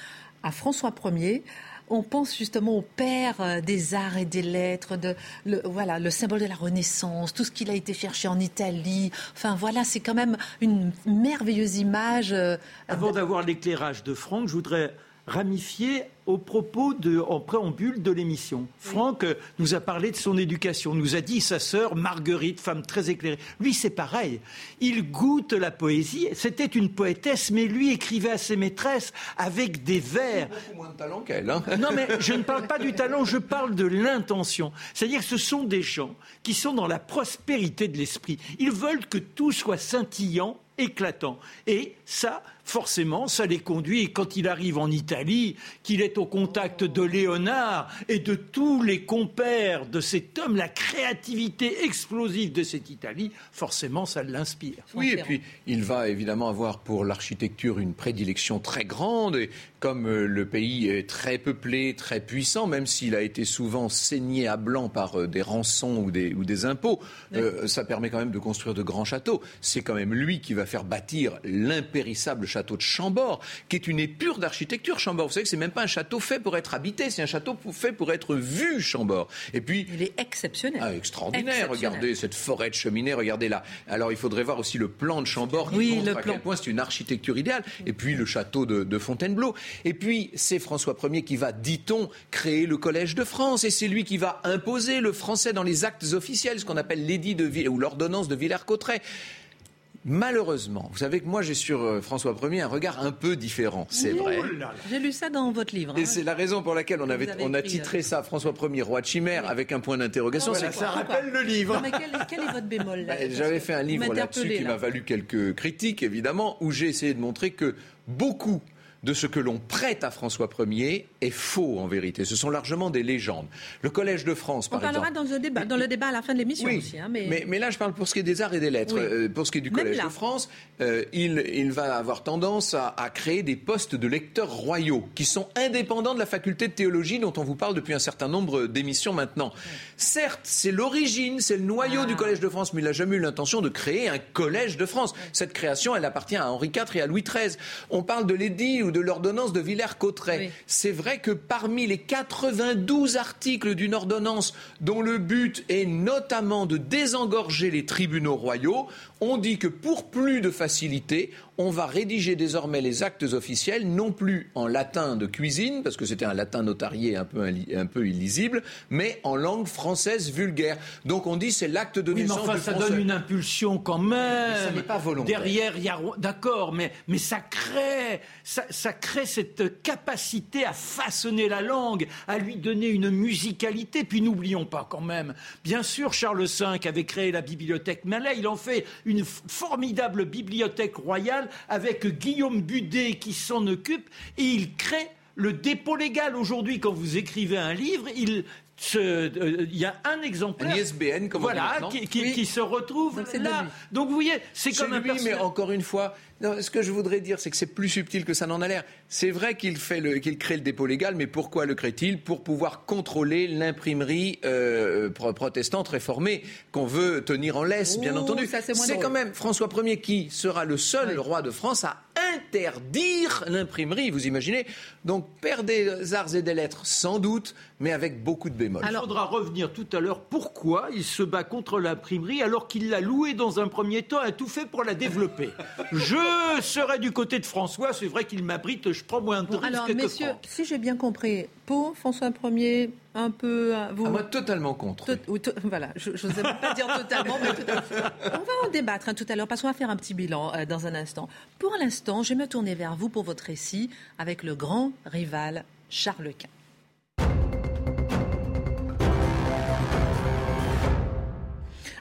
François Ier, on pense justement au père euh, des arts et des lettres, de, le, voilà, le symbole de la Renaissance, tout ce qu'il a été cherché en Italie. Enfin voilà, c'est quand même une merveilleuse image. Euh, avant d'avoir l'éclairage de Franck, je voudrais ramifier au propos de, en préambule de l'émission. Franck euh, nous a parlé de son éducation, nous a dit sa sœur Marguerite, femme très éclairée. Lui, c'est pareil. Il goûte la poésie. C'était une poétesse, mais lui écrivait à ses maîtresses avec des vers. Beaucoup moins de talent qu'elle. Hein. non, mais je ne parle pas du talent, je parle de l'intention. C'est-à-dire que ce sont des gens qui sont dans la prospérité de l'esprit. Ils veulent que tout soit scintillant éclatant. Et ça, forcément, ça les conduit. Et quand il arrive en Italie, qu'il est au contact de Léonard et de tous les compères de cet homme, la créativité explosive de cette Italie, forcément, ça l'inspire. Oui, et puis il va évidemment avoir pour l'architecture une prédilection très grande. Et comme euh, le pays est très peuplé, très puissant, même s'il a été souvent saigné à blanc par euh, des rançons ou des, ou des impôts, euh, ça permet quand même de construire de grands châteaux. C'est quand même lui qui va faire bâtir l'impérissable château de Chambord, qui est une épure d'architecture. Chambord, vous savez que c'est même pas un château fait pour être habité, c'est un château fait pour être vu, Chambord. Et puis, il est exceptionnel. Ah, extraordinaire. Regardez cette forêt de cheminée, regardez là. Alors, il faudrait voir aussi le plan de Chambord, qui montre à quel point c'est une architecture idéale. Et puis le château de Fontainebleau. Et puis, c'est François Ier qui va, dit-on, créer le Collège de France. Et c'est lui qui va imposer le français dans les actes officiels, ce qu'on appelle l'édit de Ville, ou l'ordonnance de Villers-Cotterêts. Malheureusement, vous savez que moi j'ai sur euh, François Ier un regard un peu différent, c'est vrai. J'ai lu ça dans votre livre. Et hein. c'est la raison pour laquelle on, avait, on a titré ça François Ier, roi de chimère, avec un point d'interrogation. ça rappelle le livre. mais quel, est votre bémol ben, J'avais fait un livre là-dessus qui m'a valu quelques critiques, évidemment, où j'ai essayé de montrer que beaucoup de ce que l'on prête à François Ier est faux en vérité. Ce sont largement des légendes. Le Collège de France, par exemple. On parlera dans le débat, dans le débat à la fin de l'émission aussi. Hein, mais... Mais, là, je parle pour ce qui est des arts et des lettres. Euh, pour ce qui est du Collège de France, euh, il, va avoir tendance à, créer des postes de lecteurs royaux qui sont indépendants de la faculté de théologie dont on vous parle depuis un certain nombre d'émissions maintenant. Certes, c'est l'origine, c'est le noyau du ah. Collège de France, mais il n'a jamais eu l'intention de créer un Collège de France. Cette création, elle appartient à Henri IV et à Louis XIII. On parle de l'édit ou de l'ordonnance de Villers-Cotterêts. C'est vrai que parmi les 92 articles d'une ordonnance dont le but est notamment de désengorger les tribunaux royaux, on dit que pour plus de facilité, on va rédiger désormais les actes officiels, non plus en latin de cuisine, parce que c'était un latin notarié un peu, un peu illisible, mais en langue française vulgaire. Donc on dit c'est l'acte de oui, naissance mais enfin, ça donne une impulsion quand même. ça n'est pas volontaire. Derrière, il y a d'accord, mais, mais ça crée, ça, ça, crée cette capacité à façonner la langue, à lui donner une musicalité. Puis n'oublions pas quand même, bien sûr, Charles V avait créé la bibliothèque Malais, il en fait une formidable bibliothèque royale avec Guillaume Budet qui s'en occupe et il crée le dépôt légal. Aujourd'hui, quand vous écrivez un livre, il euh, y a un exemplaire. Un ISBN, comme voilà, qui, qui, qui, se retrouve Donc là. Donc vous voyez, c'est comme un lui, mais encore une fois, non, ce que je voudrais dire, c'est que c'est plus subtil que ça n'en a l'air. C'est vrai qu'il fait le, qu'il crée le dépôt légal, mais pourquoi le crée-t-il? Pour pouvoir contrôler l'imprimerie euh, protestante réformée qu'on veut tenir en laisse, bien entendu. C'est quand même François Ier qui sera le seul roi de France à interdire l'imprimerie. Vous imaginez? Donc père des arts et des lettres, sans doute, mais avec beaucoup de bémols. Alors, il faudra revenir tout à l'heure pourquoi il se bat contre l'imprimerie alors qu'il l'a louée dans un premier temps, a tout fait pour la développer. Je je serais du côté de François. C'est vrai qu'il m'abrite, je prends moins de risques alors, messieurs, si j'ai bien compris, pour François Ier, un peu. Euh, vous... Ah, moi, totalement contre. voilà, je n'osais pas dire totalement, mais tout à fait. On va en débattre hein, tout à l'heure parce qu'on va faire un petit bilan euh, dans un instant. Pour l'instant, je vais me tourner vers vous pour votre récit avec le grand rival Charles Quint.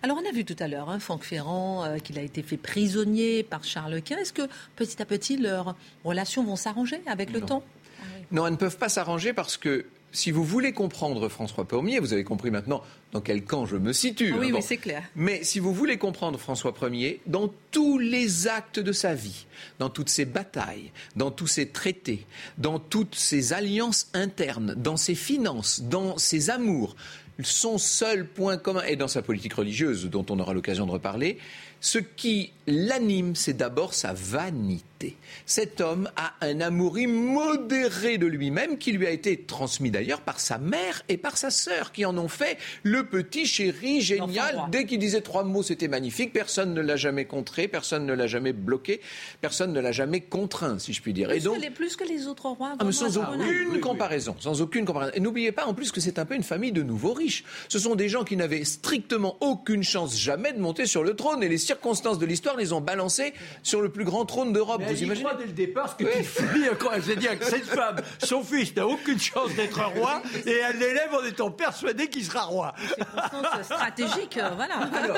Alors, on a vu tout à l'heure, hein, Franck Ferrand, euh, qu'il a été fait prisonnier par Charles Quint. Est-ce que petit à petit, leurs relations vont s'arranger avec le temps? Non, elles ne peuvent pas s'arranger parce que si vous voulez comprendre François Ier, vous avez compris maintenant dans quel camp je me situe. Oui, hein, c'est clair. Mais si vous voulez comprendre François Ier, dans tous les actes de sa vie, dans toutes ses batailles, dans tous ses traités, dans toutes ses alliances internes, dans ses finances, dans ses amours, son seul point commun, et dans sa politique religieuse, dont on aura l'occasion de reparler, ce qui l'anime, c'est d'abord sa vanité. Cet homme a un amour immodéré de lui-même qui lui a été transmis d'ailleurs par sa mère et par sa sœur qui en ont fait le petit chéri génial. Dès qu'il disait trois mots, c'était magnifique. Personne ne l'a jamais contré, personne ne l'a jamais bloqué, personne ne l'a jamais contraint, si je puis dire. Plus, et donc, que, les, plus que les autres rois. Ah, sans aucune comparaison, sans aucune comparaison. Et n'oubliez pas en plus que c'est un peu une famille de nouveaux riches. Ce sont des gens qui n'avaient strictement aucune chance jamais de monter sur le trône et les circonstances de l'histoire les ont balancés sur le plus grand trône d'Europe. Vous imaginez dès le départ, ce que tu fais, quand elle s'est dit que cette femme, son fils n'a aucune chance d'être roi, et elle l'élève en étant persuadée qu'il sera roi. Circonstance stratégique, euh, voilà. Alors,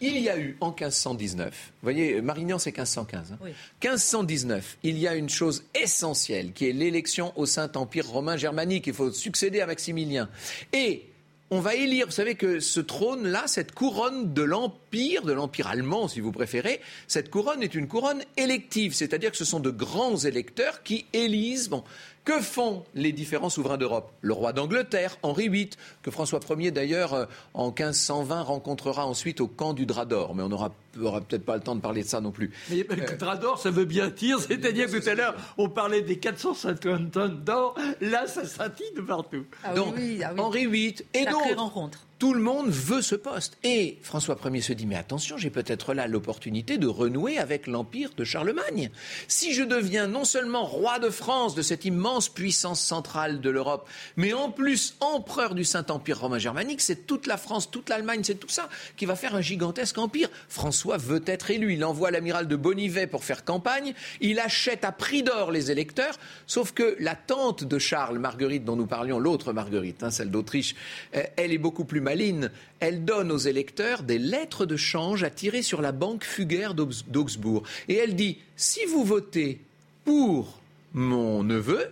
il y a eu en 1519, vous voyez, Marignan c'est 1515, 1519, il y a une chose essentielle qui est l'élection au Saint-Empire romain germanique. Il faut succéder à Maximilien. Et on va élire, vous savez que ce trône-là, cette couronne de l'Empire, de l'Empire allemand si vous préférez, cette couronne est une couronne élective, c'est-à-dire que ce sont de grands électeurs qui élisent. Bon, que font les différents souverains d'Europe? Le roi d'Angleterre, Henri VIII, que François Ier d'ailleurs euh, en 1520 rencontrera ensuite au camp du Drap d'Or, mais on n'aura peut-être pas le temps de parler de ça non plus. Mais le euh, Drap d'Or, ça veut bien dire, c'est-à-dire que tout à l'heure on parlait des 450 tonnes d'or, là ça scintille de partout. Ah Donc ah Henri VIII et d'autres. Tout le monde veut ce poste. Et François Ier se dit, mais attention, j'ai peut-être là l'opportunité de renouer avec l'empire de Charlemagne. Si je deviens non seulement roi de France, de cette immense puissance centrale de l'Europe, mais en plus empereur du Saint-Empire romain germanique, c'est toute la France, toute l'Allemagne, c'est tout ça qui va faire un gigantesque empire. François veut être élu. Il envoie l'amiral de Bonnivet pour faire campagne. Il achète à prix d'or les électeurs. Sauf que la tante de Charles, Marguerite, dont nous parlions, l'autre Marguerite, hein, celle d'Autriche, euh, elle est beaucoup plus maline. Elle donne aux électeurs des lettres de change à tirer sur la banque fugaire d'Augsbourg. Et elle dit, si vous votez pour mon neveu,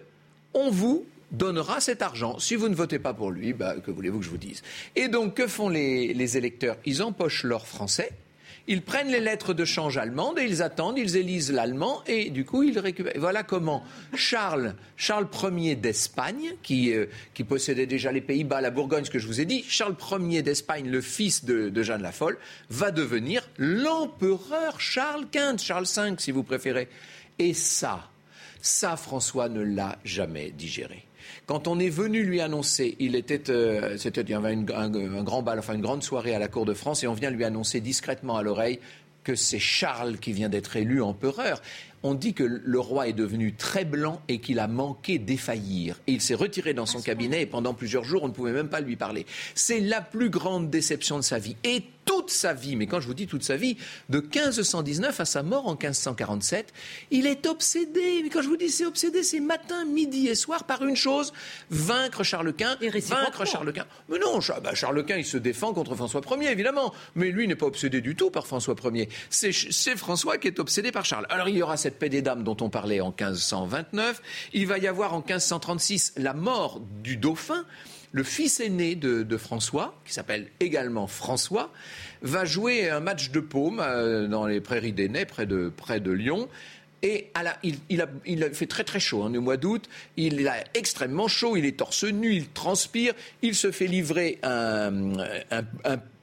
on vous donnera cet argent. Si vous ne votez pas pour lui, bah, que voulez-vous que je vous dise? Et donc, que font les, les électeurs? Ils empochent l'or français ils prennent les lettres de change allemandes et ils attendent, ils élisent l'allemand et du coup ils récupèrent. Voilà comment Charles, Charles Ier d'Espagne, qui, euh, qui possédait déjà les Pays-Bas, la Bourgogne, ce que je vous ai dit, Charles Ier d'Espagne, le fils de, de, Jeanne la Folle, va devenir l'empereur Charles V, Charles V si vous préférez. Et ça, Ça, François ne l'a jamais digéré. Quand on est venu lui annoncer, il était, euh, c'était, il y avait un, grand bal, enfin une grande soirée à la cour de France, et on vient lui annoncer discrètement à l'oreille que c'est Charles qui vient d'être élu empereur on dit que le roi est devenu très blanc et qu'il a manqué défaillir. Et il s'est retiré dans son cabinet et pendant plusieurs jours, on ne pouvait même pas lui parler. C'est la plus grande déception de sa vie. Et toute sa vie, mais quand je vous dis toute sa vie, de 1519 à sa mort en 1547, il est obsédé. Mais quand je vous dis c'est obsédé, c'est matin, midi et soir par une chose vaincre Charles Quint. vaincre Charles Quint. Mais non, bah, Charles Quint, il se défend contre François Ier, évidemment. Mais lui n'est pas obsédé du tout par François Ier. C'est François qui est obsédé par Charles. Alors il y aura cette paix des dames dont on parlait en 1529. Il va y avoir en 1536 la mort du dauphin. Le fils aîné de, François, qui s'appelle également François, va jouer un match de paume euh, dans les prairies d'Ainay, près de, près de Lyon. Et il, a, fait très très chaud hein, au mois d'août. Il a extrêmement chaud, il est torse nu, il transpire. Il se fait livrer un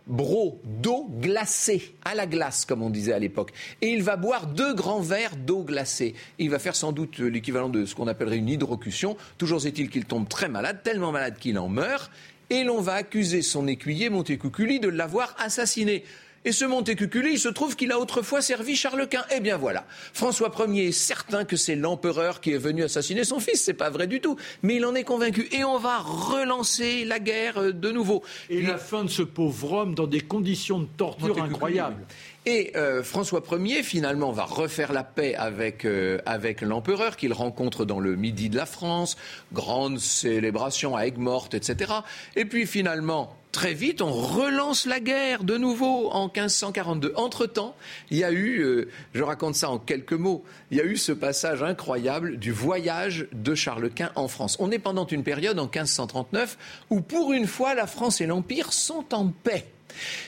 bro d'eau glacée, à la glace, comme on disait à l'époque. Et il va boire deux grands verres d'eau glacée. Il va faire sans doute l'équivalent de ce qu'on appellerait une hydrocution. Toujours est-il qu'il tombe très malade, tellement malade qu'il en meurt. Et l'on va accuser son écuyer, Montecuculi, de l'avoir assassiné. Et ce Montecuculi, il se trouve qu'il a autrefois servi Charles Quint. Eh bien voilà, François Ier est certain que c'est l'empereur qui est venu assassiner son fils. C'est pas vrai du tout, mais il en est convaincu. Et on va relancer la guerre euh, de nouveau. Et la fin de ce pauvre homme dans des conditions de torture incroyables. Et euh, François Ier, finalement, va refaire la paix avec, euh, avec l'empereur qu'il rencontre dans le midi de la France. Grande célébration à Aigues-Mortes, etc. Et puis finalement, très vite, on relance la guerre de nouveau en 1542. Entre-temps, il y a eu, euh, je raconte ça en quelques mots, il y a eu ce passage incroyable du voyage de Charles Quint en France. On est pendant une période en 1539 où pour une fois la France et l'Empire sont en paix.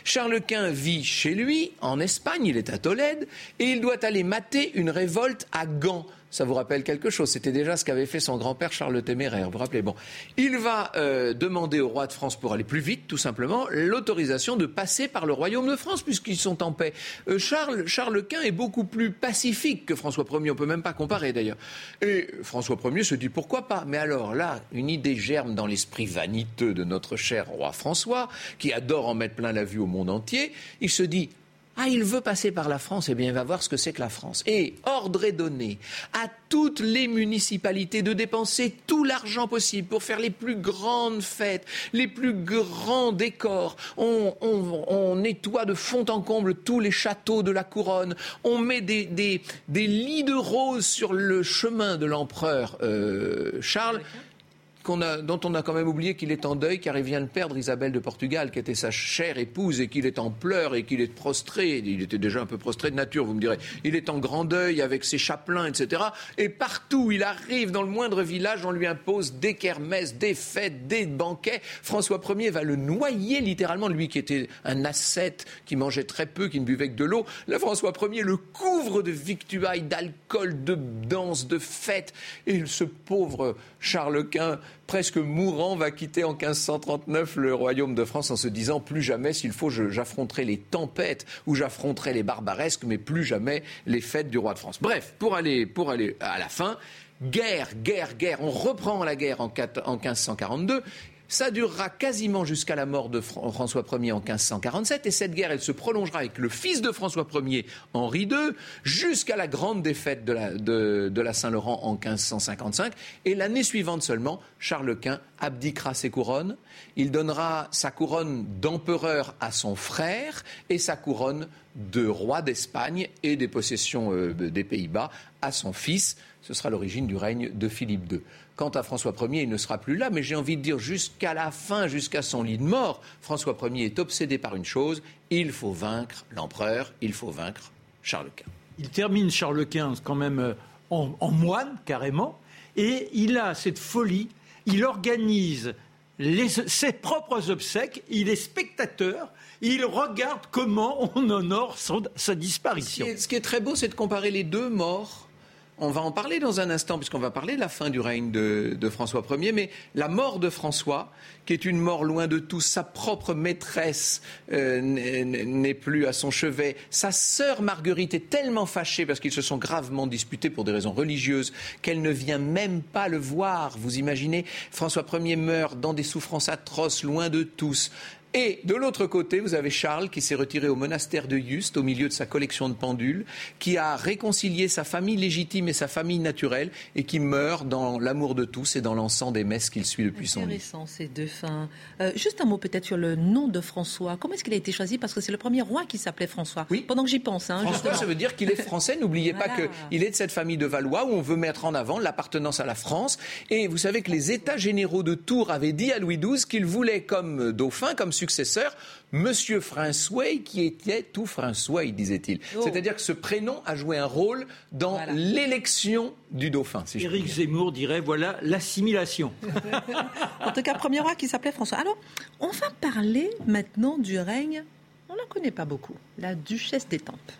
Charles Quint vit chez lui, en Espagne, il est à Tolède, et il doit aller mater une révolte à Gand ça vous rappelle quelque chose? C'était déjà ce qu'avait fait son grand-père Charles le Téméraire. Vous vous rappelez? Bon, il va euh, demander au roi de France pour aller plus vite, tout simplement, l'autorisation de passer par le royaume de France puisqu'ils sont en paix. Euh, Charles, Charles Quint est beaucoup plus pacifique que François Ier. On peut même pas comparer d'ailleurs. Et François Ier se dit pourquoi pas? Mais alors là, une idée germe dans l'esprit vaniteux de notre cher roi François, qui adore en mettre plein la vue au monde entier. Il se dit ah, il veut passer par la France, eh bien, il va voir ce que c'est que la France. Et ordre est donné à toutes les municipalités de dépenser tout l'argent possible pour faire les plus grandes fêtes, les plus grands décors. On, nettoie de fond en comble tous les châteaux de la couronne. On met des, des, lits de roses sur le chemin de l'empereur euh, Charles dont on a quand même oublié qu'il est en deuil car il vient de perdre Isabelle de Portugal, qui était sa chère épouse, et qu'il est en pleurs et qu'il est prostré. Il était déjà un peu prostré de nature, vous me direz. Il est en grand deuil avec ses chapelains, etc. Et partout où il arrive, dans le moindre village, on lui impose des kermesses, des fêtes, des banquets. François Ier va le noyer littéralement, lui qui était un ascète, qui mangeait très peu, qui ne buvait que de l'eau. Là, François Ier le couvre de victuailles, d'alcool, de danse, de fêtes. Et ce pauvre Charles Quint presque mourant, va quitter en 1539 le royaume de France en se disant plus jamais, s'il faut, j'affronterai les tempêtes ou j'affronterai les barbaresques, mais plus jamais les fêtes du roi de France. Bref, pour aller, à la fin, guerre, guerre, guerre. On reprend la guerre en, en 1542. Ça durera quasiment jusqu'à la mort de François Ier en 1547 et cette guerre, elle se prolongera avec le fils de François Ier, Henri II, jusqu'à la grande défaite de la, Saint-Laurent en 1555. Et l'année suivante seulement, Charles Quint abdiquera ses couronnes. Il donnera sa couronne d'empereur à son frère et sa couronne de roi d'Espagne et des possessions euh, des Pays-Bas à son fils. Ce sera l'origine du règne de Philippe II. Quant à François Ier, il ne sera plus là, mais j'ai envie de dire jusqu'à la fin, jusqu'à son lit de mort, François Ier est obsédé par une chose, il faut vaincre l'empereur, il faut vaincre Charles Quint. Il termine Charles Quint quand même euh, en, moine, carrément, et il a cette folie, il organise ses propres obsèques, il est spectateur, il regarde comment on honore sa disparition. ce qui est très beau, c'est de comparer les deux morts on va en parler dans un instant, puisqu'on va parler de la fin du règne de, François Ier, mais la mort de François, qui est une mort loin de tout, sa propre maîtresse euh, n'est plus à son chevet, sa sœur Marguerite est tellement fâchée parce qu'ils se sont gravement disputés pour des raisons religieuses qu'elle ne vient même pas le voir. Vous imaginez, François Ier meurt dans des souffrances atroces, loin de tous. Et de l'autre côté, vous avez Charles qui s'est retiré au monastère de Juste au milieu de sa collection de pendules, qui a réconcilié sa famille légitime et sa famille naturelle et qui meurt dans l'amour de tous et dans l'encens des messes qu'il suit depuis son lit. Intéressant ces deux fins. Euh, juste un mot peut-être sur le nom de François. Comment est-ce qu'il a été choisi? Parce que c'est le premier roi qui s'appelait François. Oui. Pendant que j'y pense. Hein, François, ça veut dire qu'il est français. N'oubliez pas qu'il est de cette famille de Valois où on veut mettre en avant l'appartenance à la France. Et vous savez que les États généraux de Tours avaient dit à Louis XII qu'il voulait comme dauphin, comme successeur, Monsieur François, qui était tout François, disait-il. Oh. C'est-à-dire que ce prénom a joué un rôle dans l'élection du dauphin. Si Éric Zemmour dirait voilà l'assimilation. en tout cas, premier roi qui s'appelait François. Alors, on va parler maintenant du règne. On ne la connaît pas beaucoup, la duchesse d'Étampes.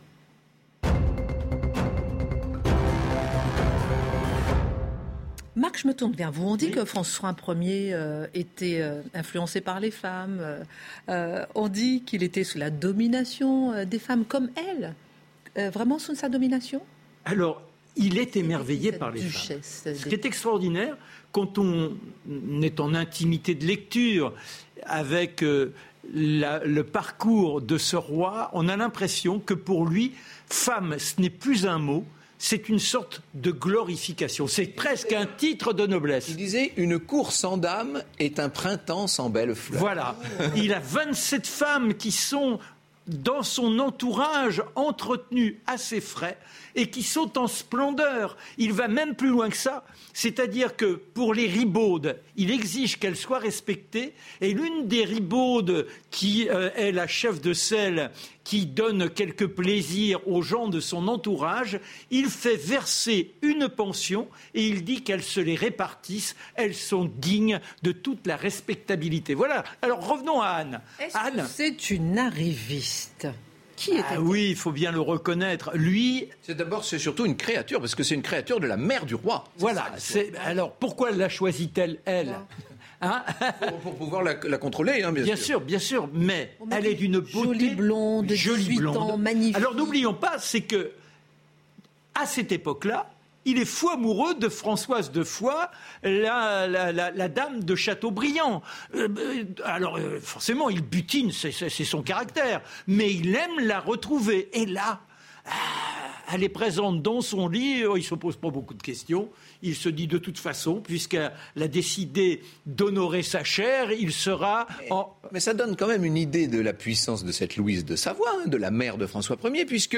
Marc, je me tourne vers vous. On dit que François Ier euh, était euh, influencé par les femmes. Euh, on dit qu'il était sous la domination des femmes comme elle. vraiment sous sa domination? Alors, il est émerveillé par les femmes. Ce qui est extraordinaire, quand on est en intimité de lecture avec le parcours de ce roi, on a l'impression que pour lui, femme, ce n'est plus un mot, c'est une sorte de glorification. C'est presque un titre de noblesse. Il disait Une cour sans dame est un printemps sans belles fleurs. Voilà. Il a 27 femmes qui sont dans son entourage entretenu à ses frais et qui sont en splendeur. Il va même plus loin que ça, c'est-à-dire que pour les ribaudes, il exige qu'elles soient respectées et l'une des ribaudes qui euh, est la chef de selle qui donne quelques plaisirs aux gens de son entourage, il fait verser une pension et il dit qu'elles se les répartissent. Elles sont dignes de toute la respectabilité. Voilà. Alors revenons à Anne. Anne, c'est une arriviste? Qui ah oui, il faut bien le reconnaître. Lui, c'est d'abord, c'est surtout une créature parce que c'est une créature de la mère du roi. Voilà. alors pourquoi la choisit-elle elle Hein pour, pouvoir la, contrôler, hein, bien, bien sûr. Bien sûr, mais elle est d'une beauté jolie blonde, jolie blonde, magnifique. Alors n'oublions pas, c'est que à cette époque-là, il est fou amoureux de Françoise de Foix, la, la, dame de Châteaubriand. Euh, euh, alors, euh, forcément, il butine, c'est son caractère, mais il aime la retrouver. Et là, elle est présente dans son lit, il ne se pose pas beaucoup de questions, il se dit de toute façon, puisqu'elle a décidé d'honorer sa chair, il sera en... Mais ça donne quand même une idée de la puissance de cette Louise de Savoie, hein, de la mère de François Ier, puisque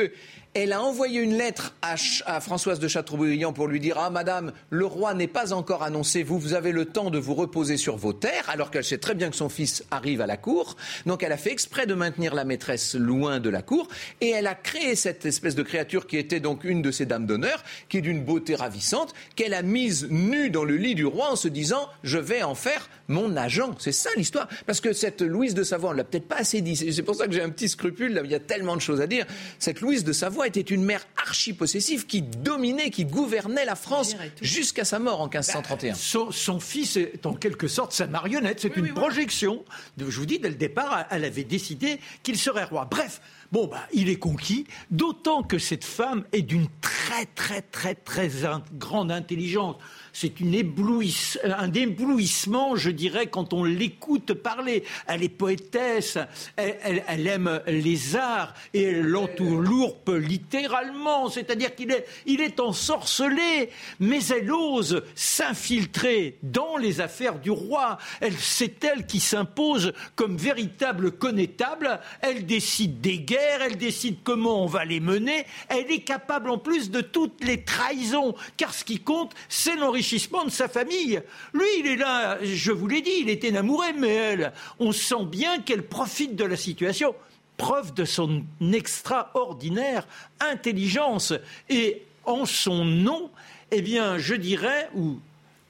elle a envoyé une lettre à, Françoise de Châteaubriand pour lui dire Ah, madame, le roi n'est pas encore annoncé, vous, vous avez le temps de vous reposer sur vos terres, alors qu'elle sait très bien que son fils arrive à la cour. Donc elle a fait exprès de maintenir la maîtresse loin de la cour, et elle a créé cette espèce de créature qui était donc une de ses dames d'honneur, qui est d'une beauté ravissante, qu'elle a mise nue dans le lit du roi en se disant Je vais en faire mon agent. C'est ça l'histoire. Parce que cette Louise de Savoie, on l'a peut-être pas assez dit. C'est pour ça que j'ai un petit scrupule. Là, il y a tellement de choses à dire. Cette Louise de Savoie était une mère archi-possessive qui dominait, qui gouvernait la France jusqu'à sa mort en 1531. Bah, son, fils est en quelque sorte sa marionnette. C'est une projection. Je vous dis, dès le départ, elle avait décidé qu'il serait roi. Bref. Bon, bah, il est conquis, d'autant que cette femme est d'une très, très, très, très grande intelligence c'est une un éblouissement, je dirais, quand on l'écoute parler. Elle est poétesse, elle, aime les arts et elle l'entourloupe littéralement, c'est-à-dire qu'il est, il est ensorcelé, mais elle ose s'infiltrer dans les affaires du roi. Elle, c'est elle qui s'impose comme véritable connétable. Elle décide des guerres, elle décide comment on va les mener. Elle est capable en plus de toutes les trahisons, car ce qui compte, c'est l'enrichissement de sa famille. Lui, il est là, je vous l'ai dit, il est énamouré, mais elle, on sent bien qu'elle profite de la situation. Preuve de son extraordinaire intelligence. Et en son nom, eh bien, je dirais, ou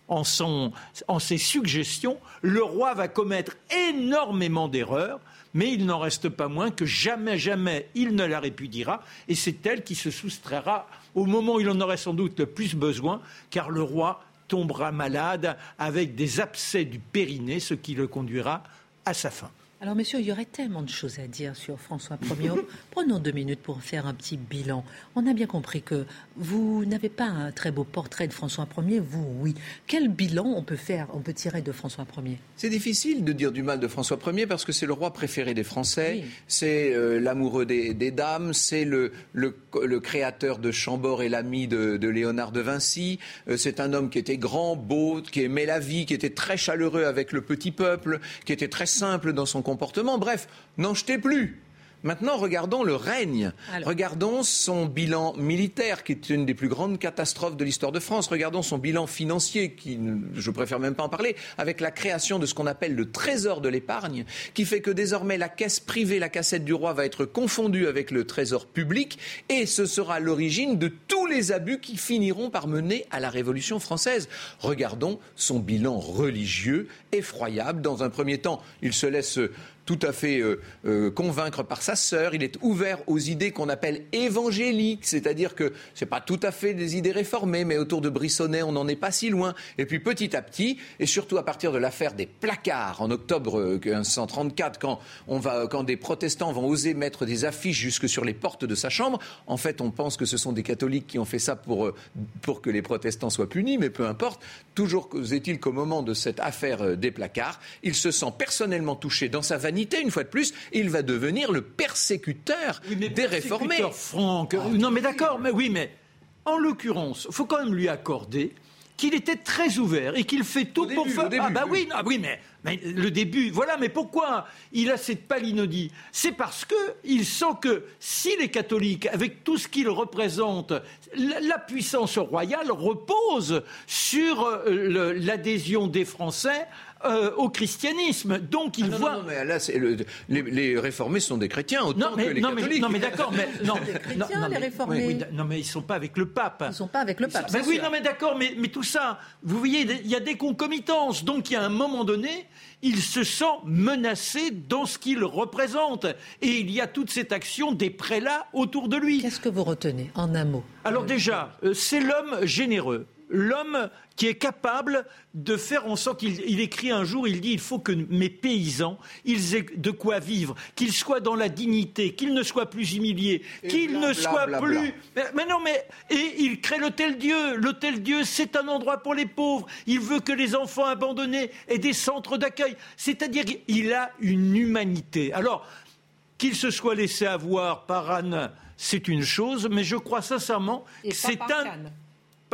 en, son, en ses suggestions, le roi va commettre énormément d'erreurs, mais il n'en reste pas moins que jamais, jamais il ne la répudiera, et c'est elle qui se soustraira au moment où il en aurait sans doute le plus besoin, car le roi tombera malade avec des abcès du périnée, ce qui le conduira à sa fin. Alors, monsieur, il y aurait tellement de choses à dire sur François Ier. Prenons deux minutes pour faire un petit bilan. On a bien compris que vous n'avez pas un très beau portrait de François Ier, vous, oui. Quel bilan on peut faire, on peut tirer de François Ier? C'est difficile de dire du mal de François Ier parce que c'est le roi préféré des Français, c'est euh, l'amoureux des, dames, c'est le, le, créateur de Chambord et l'ami de, Léonard de Vinci. Euh, c'est un homme qui était grand, beau, qui aimait la vie, qui était très chaleureux avec le petit peuple, qui était très simple dans son comportement comportement. Bref, n'en jetez plus. Maintenant, regardons le règne. Regardons son bilan militaire, qui est une des plus grandes catastrophes de l'histoire de France. Regardons son bilan financier, qui, je préfère même pas en parler, avec la création de ce qu'on appelle le trésor de l'épargne, qui fait que désormais la caisse privée, la cassette du roi, va être confondue avec le trésor public, et ce sera l'origine de tous les abus qui finiront par mener à la Révolution française. Regardons son bilan religieux, effroyable. Dans un premier temps, il se laisse tout à fait euh, euh, convaincre par sa sœur. Il est ouvert aux idées qu'on appelle évangéliques, c'est-à-dire que ce n'est pas tout à fait des idées réformées, mais autour de Brissonnet, on n'en est pas si loin. Et puis petit à petit, et surtout à partir de l'affaire des placards en octobre 1534, euh, quand, on va, quand des protestants vont oser mettre des affiches jusque sur les portes de sa chambre, en fait, on pense que ce sont des catholiques qui ont fait ça pour, pour que les protestants soient punis, mais peu importe. Toujours est-il qu'au moment de cette affaire des placards, il se sent personnellement touché dans sa vanité une fois de plus, il va devenir le persécuteur des réformés. Franck. non, mais d'accord, mais oui, mais en l'occurrence, il faut quand même lui accorder qu'il était très ouvert et qu'il fait tout pour faire. ah bah oui, oui, mais, le début, voilà. Mais pourquoi il a cette palinodie? C'est parce que il sent que si les catholiques, avec tout ce qu'ils représentent, la, puissance royale repose sur euh, l'adhésion des Français euh, au christianisme. Donc il ah voit. Non, mais là, les, réformés sont des chrétiens autant que les catholiques. non, mais d'accord, mais non, des chrétiens, les réformés. non, mais ils sont pas avec le pape. Ils sont pas avec le pape. Mais oui, non, mais d'accord, mais, mais tout ça, vous voyez, il y a des concomitances. Donc il y a un moment donné, il se sent menacé dans ce qu'il représente. Et il y a toute cette action des prélats autour de lui. Qu'est-ce que vous retenez en un mot? Alors déjà, euh, c'est l'homme généreux l'homme qui est capable de faire en sorte qu'il écrit un jour, il dit il faut que mes paysans, ils aient de quoi vivre, qu'ils soient dans la dignité, qu'ils ne soient plus humiliés, qu'ils ne soient plus. Mais, non, mais et il crée l'hôtel Dieu. L'hôtel Dieu, c'est un endroit pour les pauvres. Il veut que les enfants abandonnés aient des centres d'accueil. C'est-à-dire qu'il a une humanité. Alors qu'il se soit laissé avoir par Anne, c'est une chose, mais je crois sincèrement que c'est un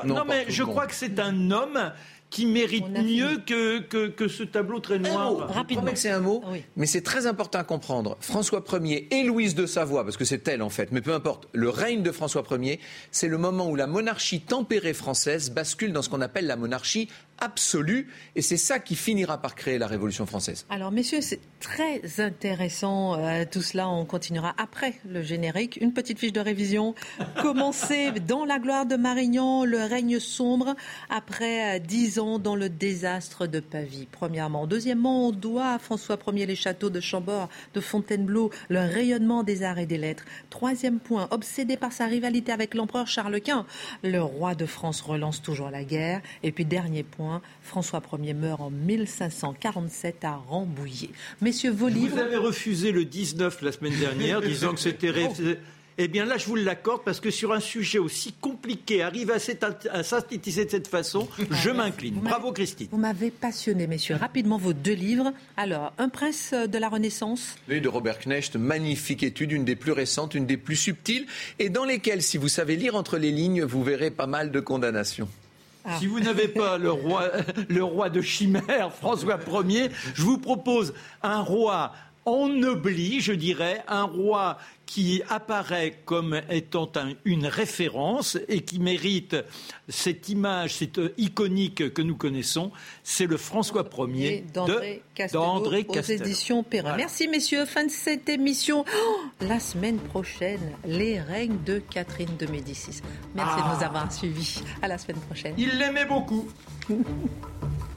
non, mais je crois que c'est un homme qui mérite mieux que, que, ce tableau très noir. Rapidement. c'est un mot, mais c'est très important à comprendre. François Ier et Louise de Savoie, parce que c'est elle en fait, mais peu importe, le règne de François Ier, c'est le moment où la monarchie tempérée française bascule dans ce qu'on appelle la monarchie absolue. Et c'est ça qui finira par créer la Révolution française. Alors, messieurs, c'est très intéressant euh, tout cela. On continuera après le générique. Une petite fiche de révision. Commencer dans la gloire de Marignan, le règne sombre, après euh, dix ans dans le désastre de Pavie, premièrement. Deuxièmement, on doit à François Ier les châteaux de Chambord, de Fontainebleau, le rayonnement des arts et des lettres. Troisième point, obsédé par sa rivalité avec l'empereur Charles Quint, le roi de France relance toujours la guerre. Et puis, dernier point, François Ier meurt en 1547 à Rambouillet. Messieurs, vos livres. Vous avez refusé le 19 la semaine dernière, disant que c'était. Eh bien là, je vous l'accorde parce que sur un sujet aussi compliqué, arriver à, synthétiser de cette façon, je m'incline. Bravo Christine. Vous m'avez passionné, messieurs. Rapidement, vos deux livres. Alors, Un prince de la Renaissance. Oui, de Robert Knecht, magnifique étude, une des plus récentes, une des plus subtiles, et dans lesquelles, si vous savez lire entre les lignes, vous verrez pas mal de condamnations. Ah. Si vous n'avez pas le roi, le roi de chimère, François Ier, je vous propose un roi ennobli, je dirais, un roi qui apparaît comme étant une référence et qui mérite cette image, cette iconique que nous connaissons, c'est le François Ier d'André Castelot, aux éditions Perrin. Merci messieurs, fin de cette émission. Oh, la semaine prochaine, les règnes de Catherine de Médicis. Merci de nous ah. avoir suivis. À la semaine prochaine. Il l'aimait beaucoup.